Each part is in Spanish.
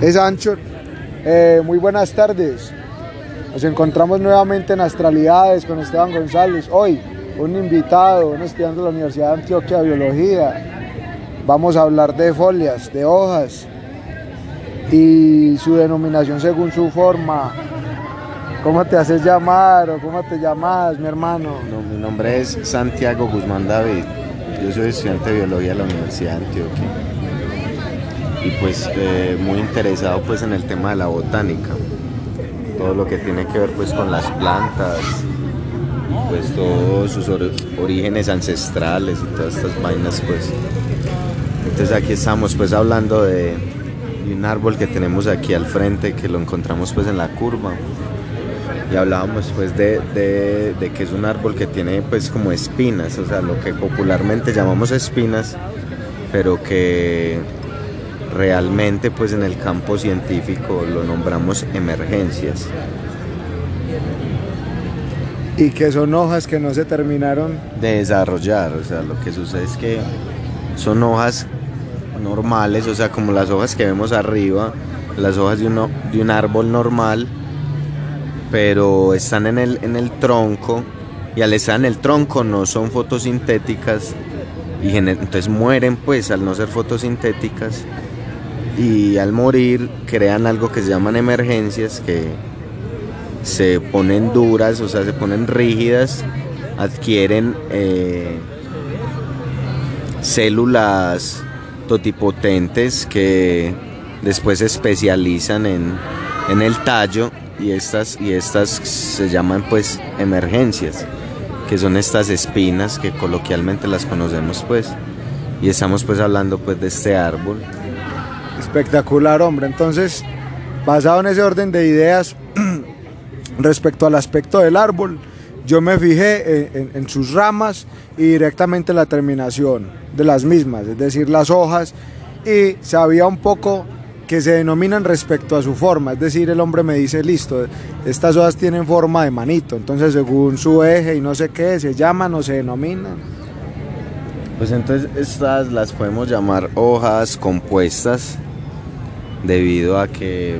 Es Ancho. Eh, muy buenas tardes. Nos encontramos nuevamente en Astralidades con Esteban González. Hoy, un invitado, un estudiante de la Universidad de Antioquia de Biología. Vamos a hablar de folias, de hojas y su denominación según su forma. ¿Cómo te haces llamar o cómo te llamas, mi hermano? No, mi nombre es Santiago Guzmán David. Yo soy estudiante de biología de la Universidad de Antioquia y pues eh, muy interesado pues en el tema de la botánica. Todo lo que tiene que ver pues con las plantas pues todos sus orígenes ancestrales y todas estas vainas pues. Entonces aquí estamos pues hablando de, un árbol que tenemos aquí al frente que lo encontramos pues en la curva. Y hablábamos pues de, de, que es un árbol que tiene pues como espinas, o sea, lo que popularmente llamamos espinas, pero que realmente pues en el campo científico lo nombramos emergencias. Y que son hojas que no se terminaron de desarrollar, o sea, lo que sucede es que son hojas normales, o sea, como las hojas que vemos arriba, las hojas de, uno, de un árbol normal, pero están en el, en el tronco y al estar en el tronco no son fotosintéticas y entonces mueren pues al no ser fotosintéticas y al morir crean algo que se llaman emergencias que se ponen duras, o sea, se ponen rígidas, adquieren eh, células totipotentes que después se especializan en, en el tallo y estas, y estas se llaman pues emergencias, que son estas espinas que coloquialmente las conocemos pues, y estamos pues hablando pues de este árbol. Espectacular, hombre. Entonces, basado en ese orden de ideas respecto al aspecto del árbol, yo me fijé en, sus ramas y directamente la terminación de las mismas, es decir, las hojas, y sabía un poco que se denominan respecto a su forma, es decir, el hombre me dice, listo, estas hojas tienen forma de manito, entonces según su eje y no sé qué, se llaman o se denominan. Pues entonces estas las podemos llamar hojas compuestas debido a que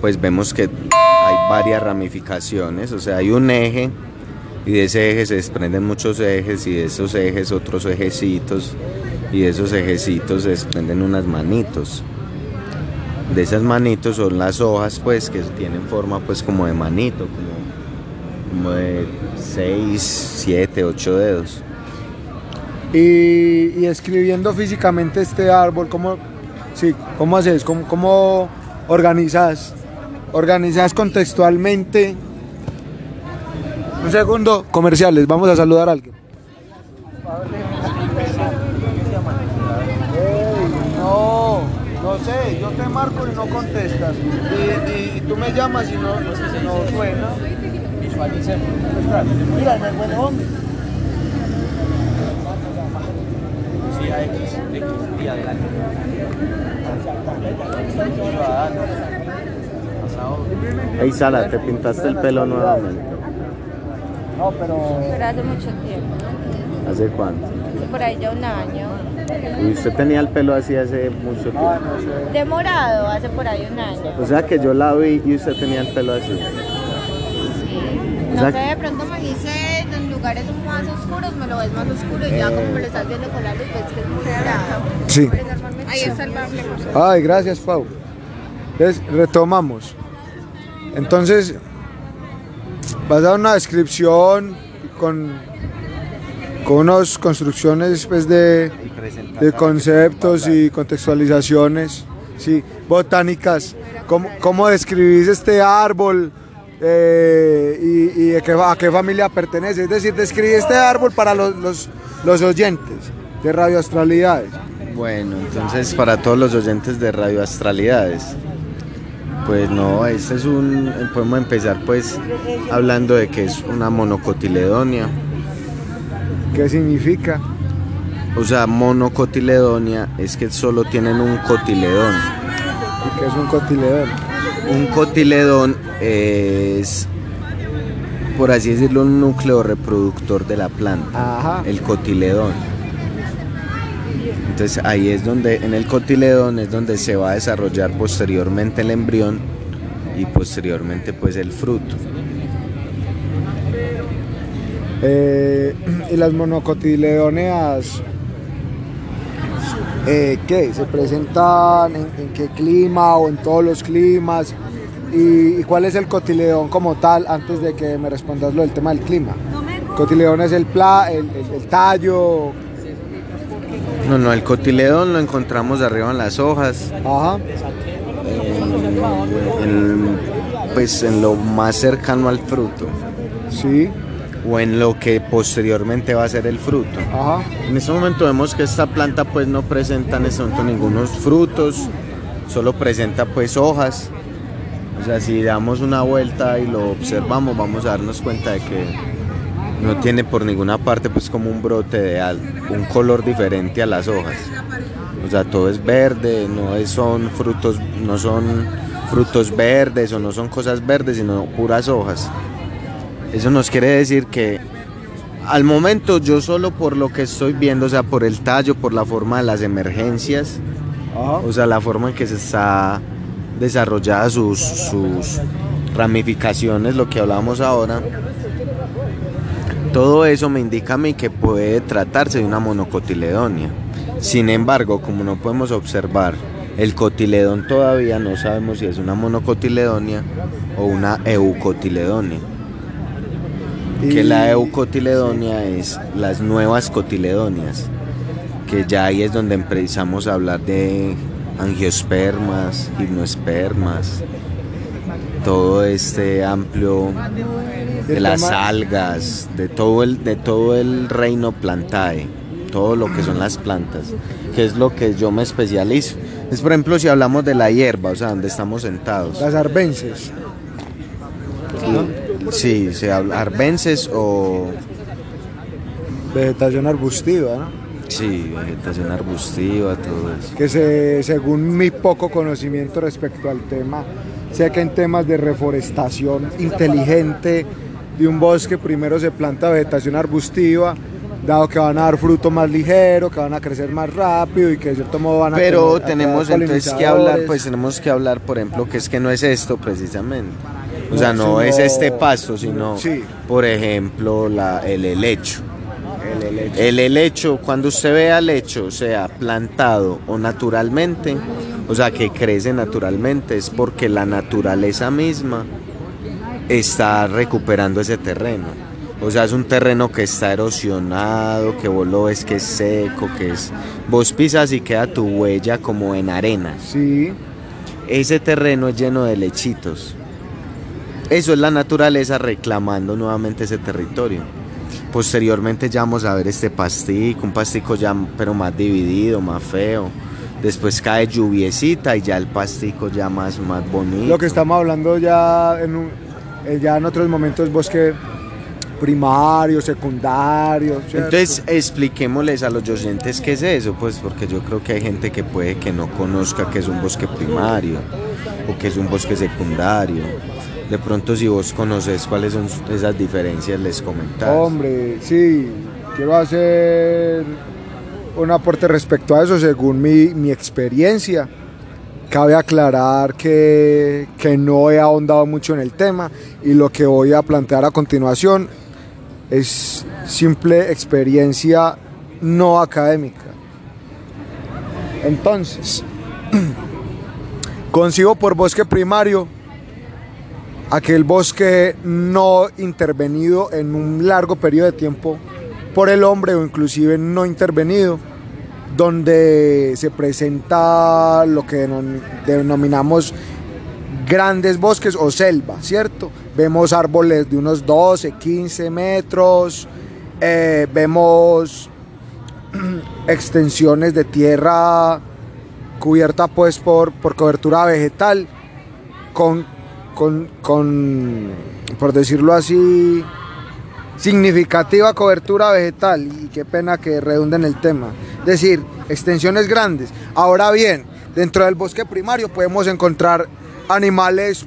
pues vemos que hay varias ramificaciones, o sea, hay un eje y de ese eje se desprenden muchos ejes y de esos ejes otros ejecitos y de esos ejecitos se desprenden unas manitos. De esas manitos son las hojas pues que tienen forma pues como de manito, como, de 6, 7, 8 dedos. Y escribiendo físicamente este árbol, ¿cómo, Sí, ¿cómo haces? ¿Cómo, organizas? Organizas contextualmente. Un segundo, comerciales, vamos a saludar a alguien. no, no sé, yo te marco y no contestas. Y, tú me llamas y no, no suena. Visualicemos. Mira, me buen hombre. X, X, y adelante. Ey, Sala, te pintaste el pelo nuevamente. No, pero... Pero hace mucho tiempo. ¿Hace cuánto? por ahí ya un año. ¿Y usted tenía el pelo así hace mucho tiempo? Demorado, hace por ahí un año. O sea que yo la vi y usted tenía el pelo así. Sí. No sé, de pronto lugares más oscuros, me lo ves más oscuro y ya como me lo estás viendo con la luz, ves que es muy dorado. Sí. Ahí está el Ay, gracias, Pau. Entonces, retomamos. Entonces, vas a dar una descripción con, con unas construcciones pues, de, de conceptos y contextualizaciones sí, botánicas. ¿Cómo, ¿Cómo describís este árbol? Eh, y, a, qué, familia pertenece. Es decir, describe este árbol para los, los, los oyentes de Radio Astralidades. Bueno, entonces para todos los oyentes de Radio Astralidades, pues no, este es un, podemos empezar pues hablando de que es una monocotiledonia. ¿Qué significa? O sea, monocotiledonia es que solo tienen un cotiledón. ¿Y qué es un cotiledón? Un cotiledón es, por así decirlo, un núcleo reproductor de la planta, el cotiledón. Entonces ahí es donde, en el cotiledón es donde se va a desarrollar posteriormente el embrión y posteriormente pues el fruto. Eh, y las monocotiledóneas, eh, ¿qué? ¿Se presentan en, en qué clima o en todos los climas? ¿Y, y cuál es el cotiledón como tal antes de que me respondas lo del tema del clima? Cotiledón es el, pla, el, el- el tallo. No, no, el cotiledón lo encontramos arriba en las hojas, Ajá. en, pues en lo más cercano al fruto Sí. O en lo que posteriormente va a ser el fruto. Ajá. En este momento vemos que esta planta pues no presenta en este momento ningunos frutos, solo presenta pues hojas. O sea, si damos una vuelta y lo observamos vamos a darnos cuenta de que no tiene por ninguna parte pues como un brote de al- un color diferente a las hojas. O sea, todo es verde, no son frutos, no son frutos verdes o no son cosas verdes, sino puras hojas. Eso nos quiere decir que al momento yo solo por lo que estoy viendo, o sea, por el tallo, por la forma de las emergencias, Ajá. o sea, la forma en que se está desarrollada sus, sus ramificaciones, lo que hablábamos ahora, todo eso me indica a mí que puede tratarse de una monocotiledonia. Sin embargo, como no podemos observar el cotiledón todavía, no sabemos si es una monocotiledonia o una eucotiledonia. Que la eucotiledonia es las nuevas cotiledonias, que ya ahí es donde empezamos a hablar de angiospermas, gimnospermas, todo este amplio de las algas, de todo el de todo el reino plantae, todo lo que son las plantas, que es lo que yo me especializo. Es por ejemplo si hablamos de la hierba, o sea, donde estamos sentados. Las arbences. Sí, se habla arbences o Vegetación arbustiva, ¿no? sí, vegetación arbustiva, todo eso. que se, según mi poco conocimiento respecto al tema, sé que en temas de reforestación inteligente de un bosque primero se planta vegetación arbustiva, dado que van a dar fruto más ligero, que van a crecer más rápido y que de cierto modo van a Pero tener- tenemos entonces que hablar, pues tenemos que hablar, por ejemplo, que es que no es esto precisamente. O sea, no sino- es este pasto, sino, Sí. por ejemplo, la, el helecho. El helecho. El helecho, cuando usted vea helecho, sea plantado o naturalmente, o sea, que crece naturalmente, es porque la naturaleza misma está recuperando ese terreno. O sea, es un terreno que está erosionado, que vos lo ves que es seco, que es... Vos pisas y queda tu huella como en arena. Sí, Ese terreno es lleno de lechitos. Eso es la naturaleza reclamando nuevamente ese territorio. Posteriormente ya vamos a ver este pastico, un pastico ya pero más dividido, más feo. Después cae lluviecita y ya el pastico ya más, más bonito. lo que estamos hablando ya en, un- eh, ya en otros momentos bosque primario, secundario. ¿cierto? Entonces expliquémosles a los oyentes qué es eso, pues porque yo creo que hay gente que puede que no conozca qué es un bosque primario o qué es un bosque secundario. De pronto si vos conoces cuáles son esas diferencias les comentás. Hombre, sí, quiero hacer un aporte respecto a eso según mi, mi experiencia. Cabe aclarar que, que no he ahondado mucho en el tema y lo que voy a plantear a continuación es simple experiencia no académica. Entonces, concibo por bosque primario aquel bosque no intervenido en un largo periodo de tiempo por el hombre o inclusive no intervenido, donde se presenta lo que denom- denominamos grandes bosques o selva, ¿cierto? Vemos árboles de unos 12, 15 metros, eh, vemos extensiones de tierra cubierta pues por, por cobertura vegetal, con, con, por decirlo así, significativa cobertura vegetal y qué pena que redunde en el tema. Es decir, extensiones grandes. Ahora bien, dentro del bosque primario podemos encontrar animales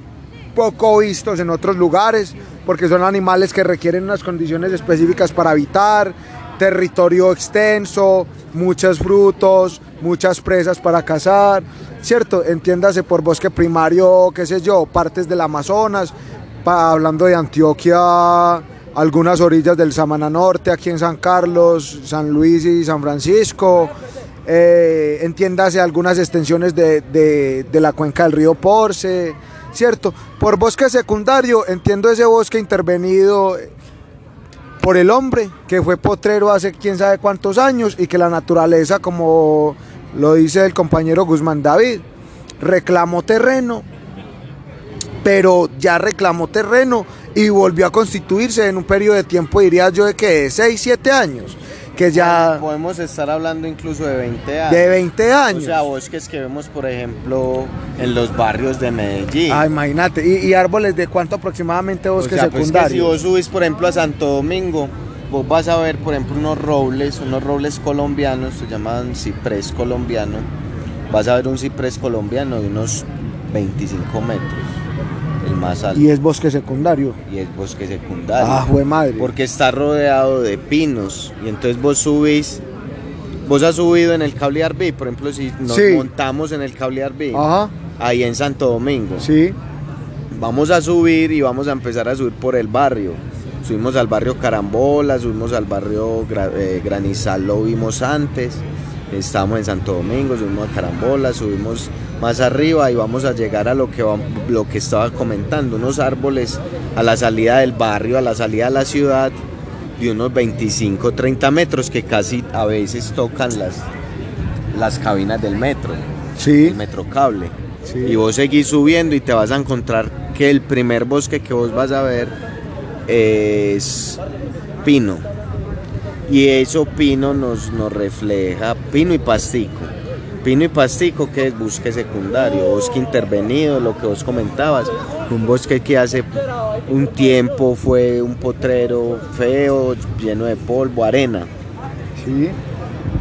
poco vistos en otros lugares, porque son animales que requieren unas condiciones específicas para habitar, territorio extenso, muchos frutos, muchas presas para cazar, ¿cierto? Entiéndase por bosque primario, qué sé yo, partes del Amazonas, hablando de Antioquia, algunas orillas del Samana Norte, aquí en San Carlos, San Luis y San Francisco, eh, entiéndase algunas extensiones de, la cuenca del río Porce, ¿cierto? Por bosque secundario, entiendo ese bosque intervenido por el hombre, que fue potrero hace quién sabe cuántos años y que la naturaleza, como lo dice el compañero Guzmán David, reclamó terreno, pero ya reclamó terreno y volvió a constituirse en un periodo de tiempo, diría yo, de que 6, 7 años que ya... Podemos estar hablando incluso de 20 años. De 20 años. O sea, bosques que vemos, por ejemplo, en los barrios de Medellín. Ah, imagínate. ¿Y, árboles de cuánto aproximadamente bosques o sea, pues secundarios? si vos subís, por ejemplo, a Santo Domingo, vos vas a ver, por ejemplo, unos robles, unos robles colombianos, se llaman ciprés colombiano. Vas a ver un ciprés colombiano de unos 25 metros más alto. Y es bosque secundario. Y es bosque secundario. Ah, fue madre. Porque está rodeado de pinos. Y entonces vos subís. Vos has subido en el cable Arbi, por ejemplo, si nos montamos en el cable Arbi, ahí en Santo Domingo. Sí. Vamos a subir y vamos a empezar a subir por el barrio. Subimos al barrio Carambola, subimos al barrio eh, Granizal, lo vimos antes. Estamos en Santo Domingo, subimos a Carambola, subimos más arriba y vamos a llegar a lo que, lo que estaba comentando, unos árboles a la salida del barrio, a la salida de la ciudad, de unos 25, 30 metros que casi a veces tocan las, las cabinas del metro, sí. el metro cable. Y vos seguís subiendo y te vas a encontrar que el primer bosque que vos vas a ver es pino y eso Pino nos, nos refleja, Pino y Pastico. Pino y Pastico, que es bosque secundario, bosque intervenido, lo que vos comentabas, un bosque que hace un tiempo fue un potrero feo, lleno de polvo, arena. Sí.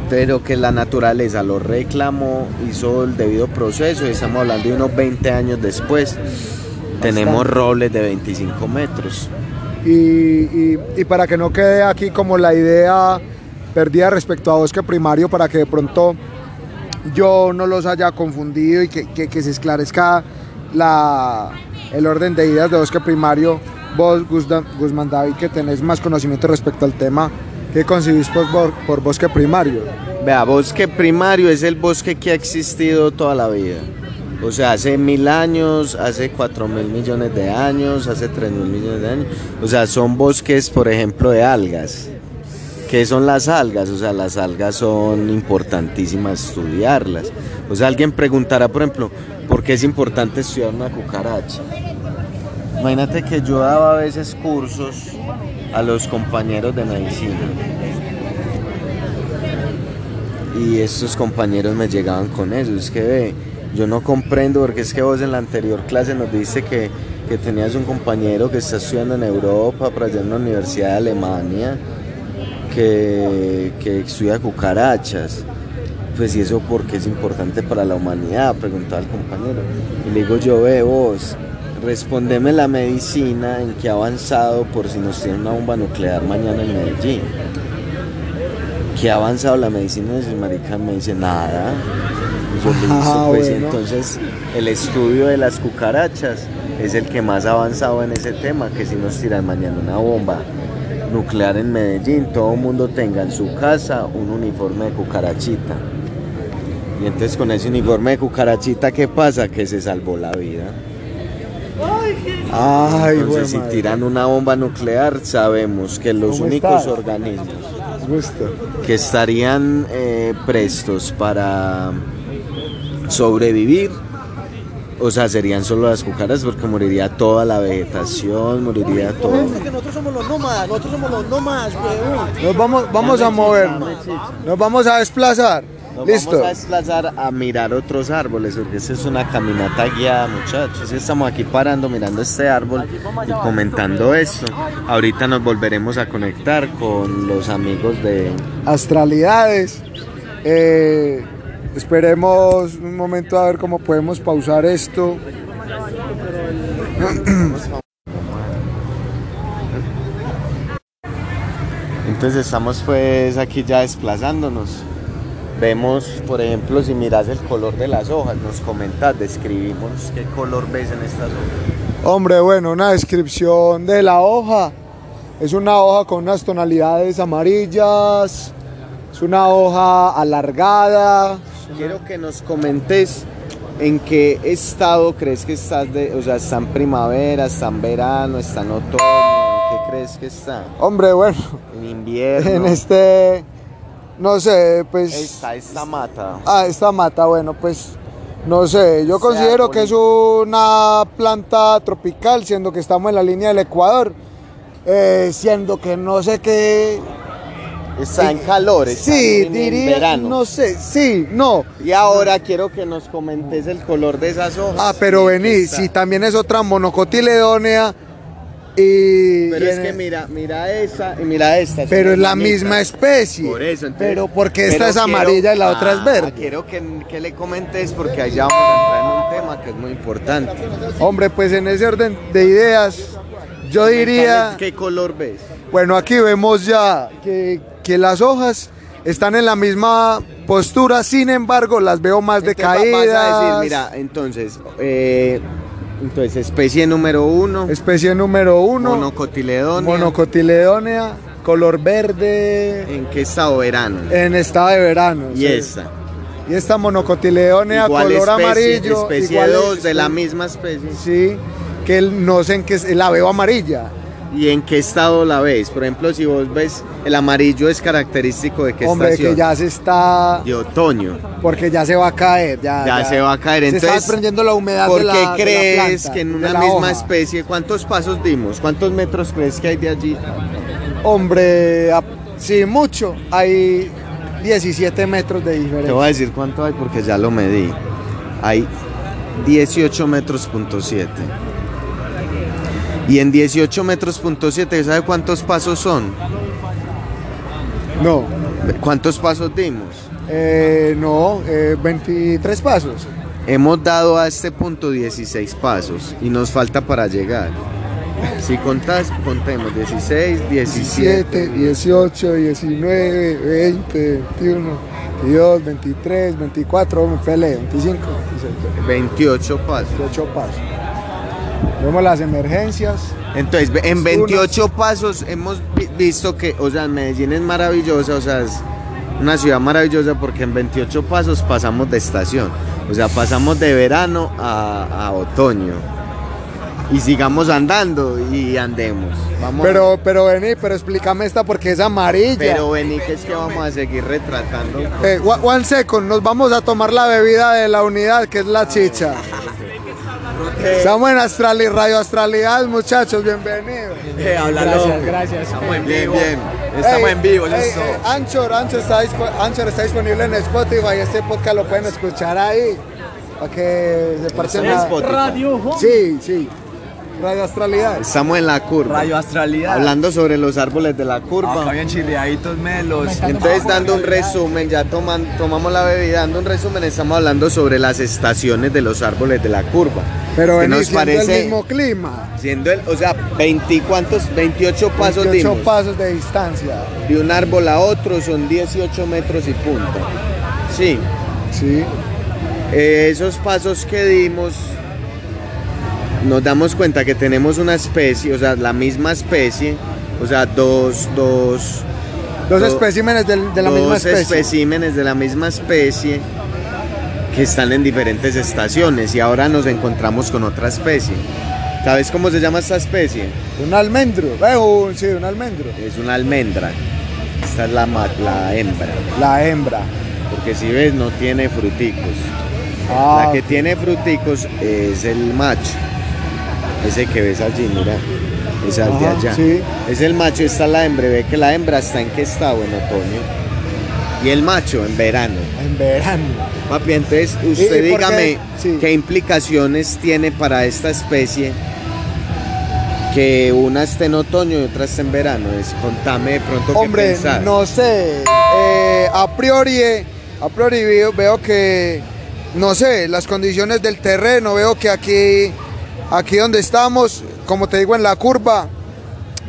Pero que la naturaleza lo reclamó, hizo el debido proceso, y estamos hablando de unos 20 años después. Tenemos robles de 25 metros. Y, para que no quede aquí como la idea perdida respecto a bosque primario, para que de pronto yo no los haya confundido y que, se esclarezca la, el orden de ideas de bosque primario. Vos, Guzmán David, que tenés más conocimiento respecto al tema, ¿qué concibís por, por bosque primario? Vea, bosque primario es el bosque que ha existido toda la vida. O sea, hace mil años, hace cuatro mil millones de años, hace tres mil millones de años. O sea, son bosques, por ejemplo, de algas. ¿Qué son las algas? O sea, las algas son importantísimas estudiarlas. O sea, alguien preguntará, por ejemplo, ¿por qué es importante estudiar una cucaracha? Imagínate que yo daba a veces cursos a los compañeros de medicina. Y estos compañeros me llegaban con eso. Es que yo no comprendo porque es que vos en la anterior clase nos dice que, tenías un compañero que está estudiando en Europa, para allá en la Universidad de Alemania, que, estudia cucarachas. Pues y eso porque es importante para la humanidad, preguntaba el compañero. Y le digo yo, ve vos, respondeme la medicina en que ha avanzado por si nos tiene una bomba nuclear mañana en Medellín. ¿Qué ha avanzado la medicina? Y marica me dice, nada Ah, pues entonces el estudio de las cucarachas es el que más ha avanzado en ese tema, que si nos tiran mañana una bomba nuclear en Medellín, todo el mundo tenga en su casa un uniforme de cucarachita. Y entonces con ese uniforme de cucarachita, ¿qué pasa? Que se salvó la vida. Ay, entonces si tiran una bomba nuclear, sabemos que los únicos organismos que estarían eh, prestos para sobrevivir. O sea, serían solo las cucaras porque moriría toda la vegetación, moriría todo. nosotros somos los nómadas, nosotros somos los nómadas, Nos vamos, vamos a movernos, nos vamos a desplazar. Nos Listo. vamos a desplazar a mirar otros árboles, porque esa es una caminata guiada, muchachos. Estamos aquí parando, mirando este árbol y comentando esto. Ahorita nos volveremos a conectar con los amigos de Astralidades. Eh, Esperemos un momento a ver cómo podemos pausar esto. Entonces estamos pues aquí ya desplazándonos. Vemos, por ejemplo, si miras el color de las hojas, nos comentas, describimos qué color ves en estas hojas. Hombre, bueno, una descripción de la hoja. Es una hoja con unas tonalidades amarillas. Es una hoja alargada. Quiero que nos comentes en qué estado crees que estás, de, o sea, está en primavera, está en verano, está en otoño, ¿en qué crees que está? Hombre, bueno, En invierno. en este, no sé, pues... Está esta mata. Ah, esta mata, bueno, pues no sé, yo Sea considero que es una planta tropical, siendo que estamos en la línea del Ecuador, eh, siendo que no sé qué... Está en calor, está Sí, en, en diría, verano. no sé, sí, no. Y ahora quiero que nos comentes el color de esas hojas. Ah, pero vení, está. si también es otra monocotiledónea y... Pero y es que mira, mira esa y mira esta. pero es la misma especie. Por eso, entonces. Pero porque pero esta es quiero- amarilla y la otra es Ah, verde. Quiero que, que le comentes porque allá vamos a entrar en un tema que es muy importante. Hombre, pues en ese orden de ideas, yo diría... ¿Qué color ves? Bueno, aquí vemos ya que, que las hojas están en la misma postura, sin embargo, las veo más decaídas. Mira, entonces, eh, entonces especie número uno, Especie número uno, monocotiledonia. monocotiledónea, color verde, ¿En qué estado verano? en estado de verano. y sí. esta. Y esta monocotiledónea, Igual color especie, amarillo. especie igual 2 de la especie- misma especie. Sí, que el- no sé en qué, la veo amarilla. ¿Y en qué estado la ves? Por ejemplo, si vos ves el amarillo es característico de qué Hombre, estación? que ya se está, De otoño. porque ya se va a caer. Ya, Ya se va a caer, Se entonces, está desprendiendo la humedad ¿Por de la qué de la crees planta, que en de una la misma hoja. especie, cuántos pasos dimos? ¿Cuántos metros crees que hay de allí? Hombre, a- sí, mucho. Hay 17 metros de Te diferencia. voy a decir cuánto hay porque ya lo medí. Hay 18 metros punto 7. Y en 18 metros punto 7, ¿sabe cuántos pasos son? No, ¿Cuántos pasos dimos? eh, no, eh, 23 pasos. Hemos dado a este punto 16 pasos y nos falta para llegar. Si contás, contemos 16, 17. 17, 18, 19, 20, 21, 22, 23, 24, me peleé, 25, 26, 28 pasos. 28 pasos. Vemos las emergencias. Entonces, en Unos- 28 pasos hemos vi- visto que, o sea, Medellín es maravillosa, o sea, es una ciudad maravillosa porque en 28 pasos pasamos de estación, o sea, pasamos de verano a, a otoño. Y sigamos andando y andemos. Vamos. Pero, pero vení, pero explícame esta porque es amarilla. pero vení, que es que vamos a seguir retratando. Eh, one second, nos vamos a tomar la bebida de la unidad que es la chicha. Estamos en Astrali, Radio Astralidad, muchachos, bienvenidos. Gracias, gracias. Estamos en Bien, vivo. bien. Estamos Ey, en vivo, eso ey, es todo. ey, Anchor, Anchor está, dispo- Anchor está disponible en Spotify. Este podcast lo pueden escuchar ahí. Para que se parchen en a- Spotify. Radio Home. Sí, sí. Radio Astralidad. Estamos en la curva. Radio Astralidad. Hablando sobre los árboles de la curva. Acá bien chileaditos melos. Entonces, dando un resumen, ya toman, tomamos la bebida, dando un resumen, estamos hablando sobre las estaciones de los árboles de la curva. Pero que nos siendo parece, el mismo clima. siendo el, o sea, 20 y cuántos, 28 pasos 28 dimos. pasos de distancia. De un árbol a otro son 18 metros y punto. Sí, Sí. eh, esos pasos que dimos, nos damos cuenta que tenemos una especie, o sea, la misma especie, o sea, dos, dos, Dos Do- especímenes de, la dos misma especie. especímenes de la misma especie que están en diferentes estaciones y ahora nos encontramos con otra especie. ¿Sabes cómo se llama esta especie? Un almendro. Eh, un- sí, un almendro. Es una almendra. Esta es la, la hembra. La hembra. Porque si ves no tiene fruticos. Ah, la que tiene fruticos es el macho. Ese que ves allí, mira. Es de Ajá, allá. sí. Es el macho, esta es la hembra. Ve que la hembra está en qué estado en otoño. Y el macho en verano. en verano. Papi, entonces usted ¿Y- y por qué? dígame Sí. qué implicaciones tiene para esta especie que una esté en otoño y otra esté en verano. Es, contame de pronto qué Hombre, pensás. no sé. eh, a priori, eh, a priori veo, veo que, no sé, las condiciones del terreno, veo que aquí, aquí donde estamos, como te digo, en la curva,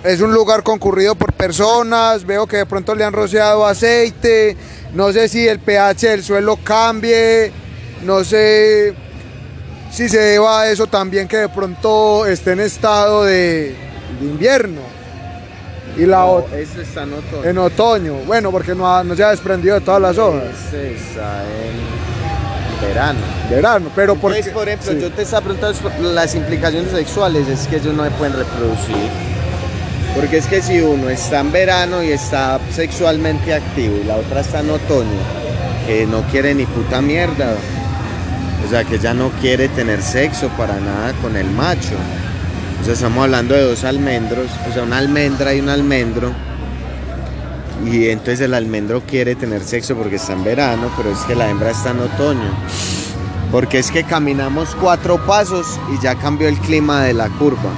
es un lugar concurrido por personas, veo que de pronto le han rociado aceite, no sé si el pH del suelo cambie, no sé si se deba a eso también que de pronto esté en estado de, de invierno. Y la No, eso está en otoño. en otoño, bueno, porque no, ha- no se ha desprendido de todas las hojas. Está en verano. Verano, pero porque... Entonces, por ejemplo, sí. yo te estaba preguntando las implicaciones sexuales, es que ellos no se pueden reproducir. Porque es que si uno está en verano y está sexualmente activo y la otra está en otoño, que no quiere ni puta mierda, o sea, que ya no quiere tener sexo para nada con el macho. O sea, estamos hablando de dos almendros, o sea, una almendra y un almendro. Y entonces el almendro quiere tener sexo porque está en verano, pero es que la hembra está en otoño. Porque es que caminamos cuatro pasos y ya cambió el clima de la curva.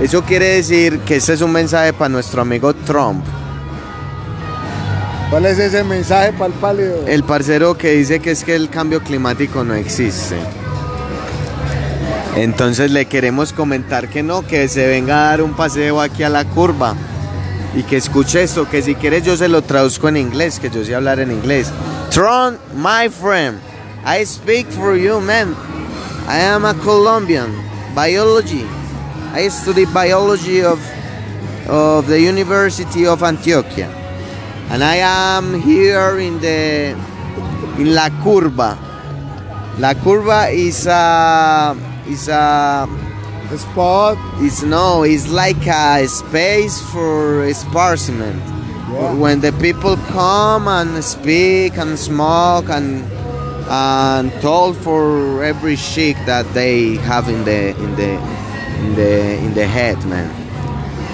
Eso quiere decir que este es un mensaje para nuestro amigo Trump, ¿Cuál es ese mensaje para el pálido? el parcero que dice que es que el cambio climático no existe. Entonces le queremos comentar que no, que se venga a dar un paseo aquí a la curva y que escuche esto, que si quieres yo se lo traduzco en inglés, que yo sé hablar en inglés. Tron, my friend, I speak for you, man. I am a Colombian, biology. I study biology of, of the University of Antioquia. And I am here in the in La Curva. La Curva is a is a Spot. it's no, it's like a space for esparciment. Yeah. When the people come and speak and smoke and and talk for every shit that they have in the in the in the in the head, man.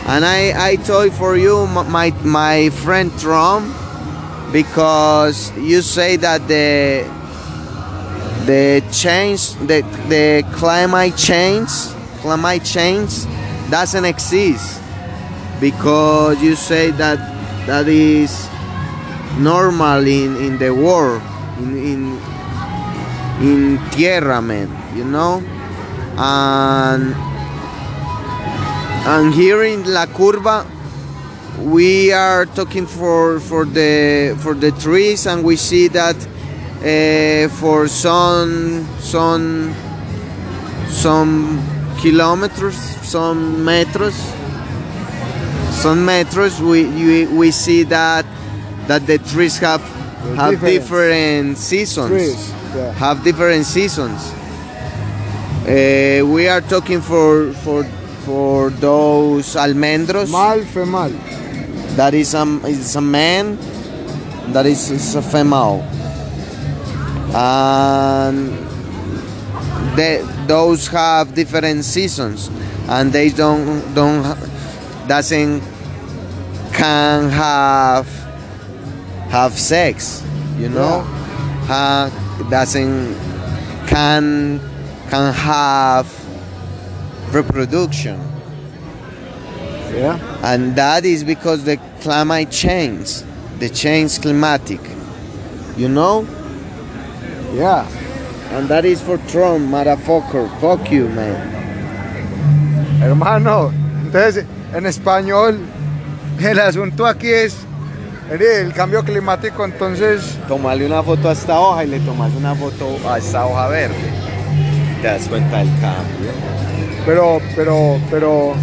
And I I told for you my my friend Trump because you say that the the change the the climate change climate change doesn't exist because you say that that is normal in, in the world in in in tierra man you know? And and here in la curva we are talking for for the for the trees and we see that uh, for some some some kilometers some meters, some meters, we we, we see that that the trees have The have difference. different seasons Trees, yeah. have different seasons uh, we are talking for for for those almendros Mal, fe mal. that is a, is a man that is, is a female and they, those have different seasons and they don't don't doesn't can have have sex you know uh, doesn't can can have reproduction Yeah. and that is because the climate change the change climatic you know Yeah. And that is for Trump motherfucker fuck you man Hermano, entonces en español el asunto aquí es el cambio climático, entonces tomarle una foto a esta hoja y le tomas una foto a esta hoja verde te das cuenta del cambio Pero, pero, pero.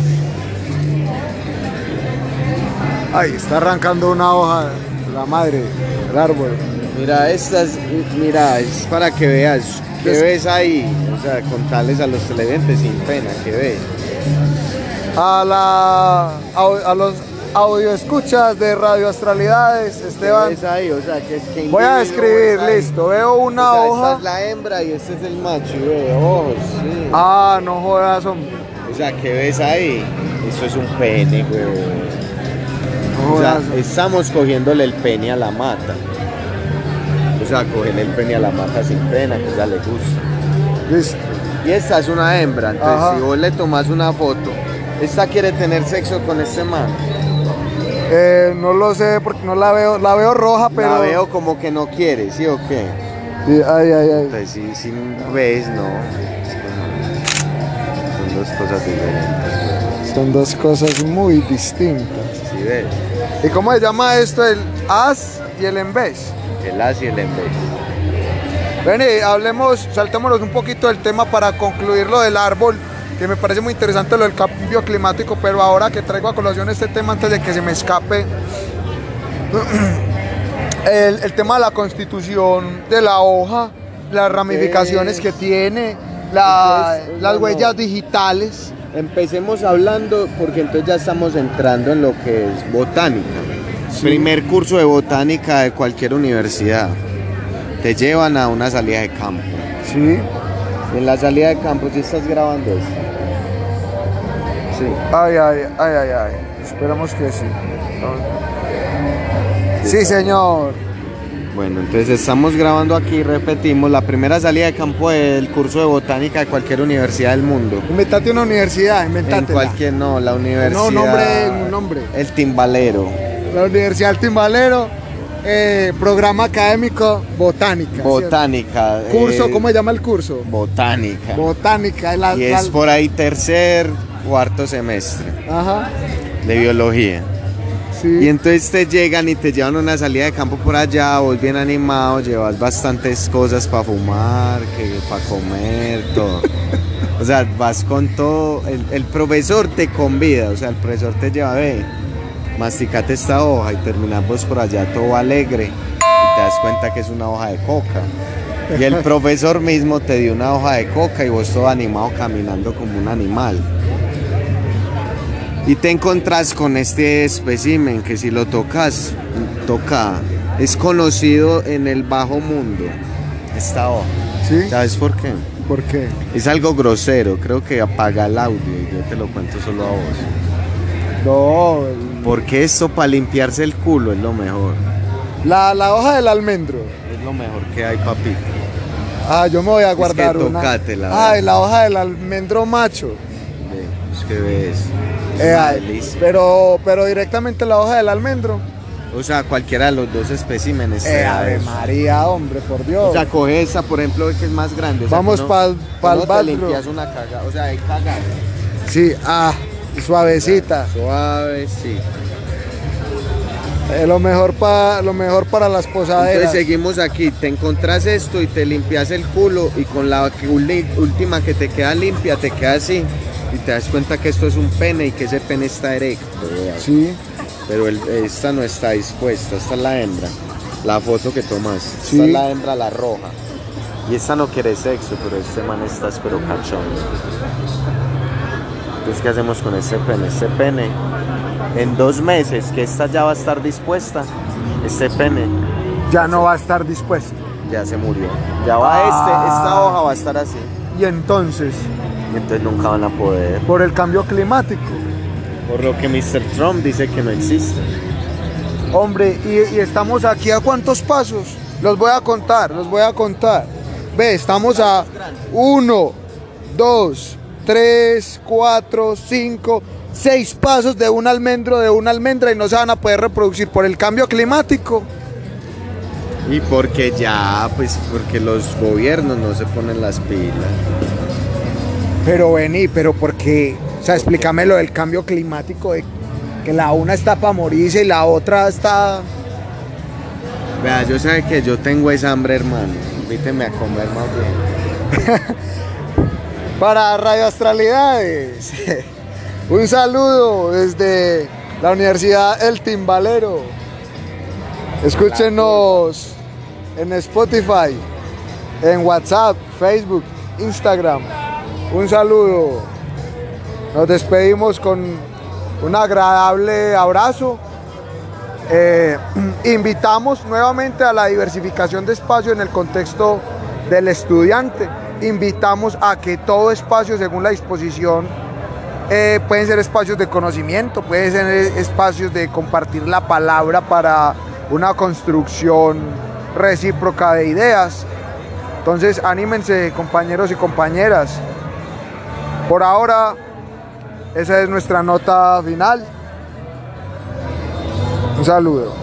Ay, está arrancando una hoja, la madre, el árbol. Mira estas mira es para que veas ¿qué ves ahí? o sea contarles a los televidentes sin pena ¿qué ves? A la. A, los audio escuchas de Radio Astralidades, ¿Qué Esteban. ves ahí? o sea que es que Voy a ahí? listo. Veo una O sea, hoja. Esta es la hembra y este es el macho, y ve, ojos, sí. Ah, no jodas, hombre. O sea, ¿qué ves ahí? Eso es un pene, güey. No O sea, estamos cogiéndole el pene a la mata. Sea, cogerle el pene a la mata sin pena, que ya le gusta. Listo. Y esta es una hembra, entonces Ajá. si vos le tomas una foto, esta quiere tener sexo con este man. Eh, no lo sé porque no la veo. La veo roja, pero. La veo como que no quiere, ¿sí o qué? Sí, ay, ay, ay. Entonces, si, si ves, no. Son dos cosas diferentes. Son dos cosas muy distintas. ¿Sí ves? ¿Y cómo se llama esto? El as y el en vez. El as y el en vez. Vení, hablemos, saltémonos un poquito del tema para concluir lo del árbol, que me parece muy interesante lo del cambio climático, pero ahora que traigo a colación este tema antes de que se me escape, el, el tema de la constitución de la hoja, las ramificaciones que tiene, la- Entonces, las bueno. huellas digitales. Empecemos hablando porque entonces ya estamos entrando en lo que es botánica. Primer curso de botánica de cualquier universidad. Te llevan a una salida de campo. Sí. En la salida de campo, si estás grabando esto. Sí. Ay, ay, ay, ay, ay. Esperamos que sí. Sí, señor. Bueno, entonces estamos grabando aquí, repetimos, la primera salida de campo del curso de botánica de cualquier universidad del mundo. Inventate una universidad, En inventate. cualquier, no, la universidad. No, nombre, un nombre. El Timbalero. La Universidad del Timbalero, eh, programa académico Botánica. ¿cierto? Botánica. Curso, eh, ¿cómo se llama el curso? Botánica. Botánica. la- y la- es por ahí tercer, cuarto semestre Ajá, de biología. sí. Y entonces te llegan y te llevan una salida de campo por allá, vos bien animado, llevas bastantes cosas para fumar, que para comer, todo. O sea, vas con todo, el, el profesor te convida, o sea, el profesor te lleva, ve, masticate esta hoja y terminas vos por allá todo alegre y te das cuenta que es una hoja de coca. Y el profesor mismo te dio una hoja de coca y vos todo animado caminando como un animal. Y te encontrás con este espécimen que si lo tocas, toca, es conocido en el bajo mundo. Esta hoja. ¿Sí? ¿Sabes por qué? ¿Por qué? Es algo grosero, creo que apaga el audio y yo te lo cuento solo a vos. No, Porque esto para limpiarse el culo es lo mejor. la, la hoja del almendro. Es lo mejor que hay, papito. Ah, yo me voy a que guardar una. tocátela, Ay, la hoja del almendro macho. Ve, Es que ves. Es Eh, ay, pero, pero directamente la hoja del almendro. O sea, cualquiera de los dos especímenes. Eh, Ave. María, hombre, por Dios. O sea, coge esa, por ejemplo, que es más grande. o sea, Vamos uno te bathroom. limpias una caga, o sea, hay caga. sí, ah, suavecita. Suave, sí. Eh, lo mejor para lo mejor para las posaderas. Entonces seguimos aquí, te encontrás esto y te limpias el culo y con la última que te queda limpia te queda así y te das cuenta que esto es un pene y que ese pene está erecto. Sí, Pero el- esta no está dispuesta, esta es la hembra. La foto que tomas, Sí. esta es la hembra, la roja. Y esta no quiere sexo, pero este man está espero cachondo. Entonces, ¿qué hacemos con este pene? Este pene, en dos meses que esta ya va a estar dispuesta, este pene ya no va a estar dispuesto. ya se murió. Ya va Ah. este, esta hoja va a estar así. Y entonces, Y entonces nunca van a poder. por el cambio climático, Por lo que Mr. Trump dice que no existe. hombre, y, y estamos aquí a cuántos pasos? Los voy a contar, los voy a contar. Ve, estamos a 1, 2, 3, 4, 5, 6 pasos de un almendro, de una almendra y no se van a poder reproducir por el cambio climático. Y porque ya, pues porque los gobiernos no se ponen las pilas. Pero vení, pero porque, o sea, explícame lo del cambio climático, de que la una está para morirse y la otra está... Vea, yo sé que yo tengo esa hambre, hermano. Invíteme a comer más bien. Para Radio Astralidades. Un saludo desde la Universidad El Timbalero. Escúchenos en Spotify, en WhatsApp, Facebook, Instagram. Un saludo. Nos despedimos con un agradable abrazo. Eh, invitamos nuevamente a la diversificación de espacio en el contexto del estudiante. Invitamos a que todo espacio, según la disposición, eh, pueden ser espacios de conocimiento, pueden ser espacios de compartir la palabra para una construcción recíproca de ideas. Entonces, anímense, compañeros y compañeras. Por ahora, esa es nuestra nota final. Un saludo.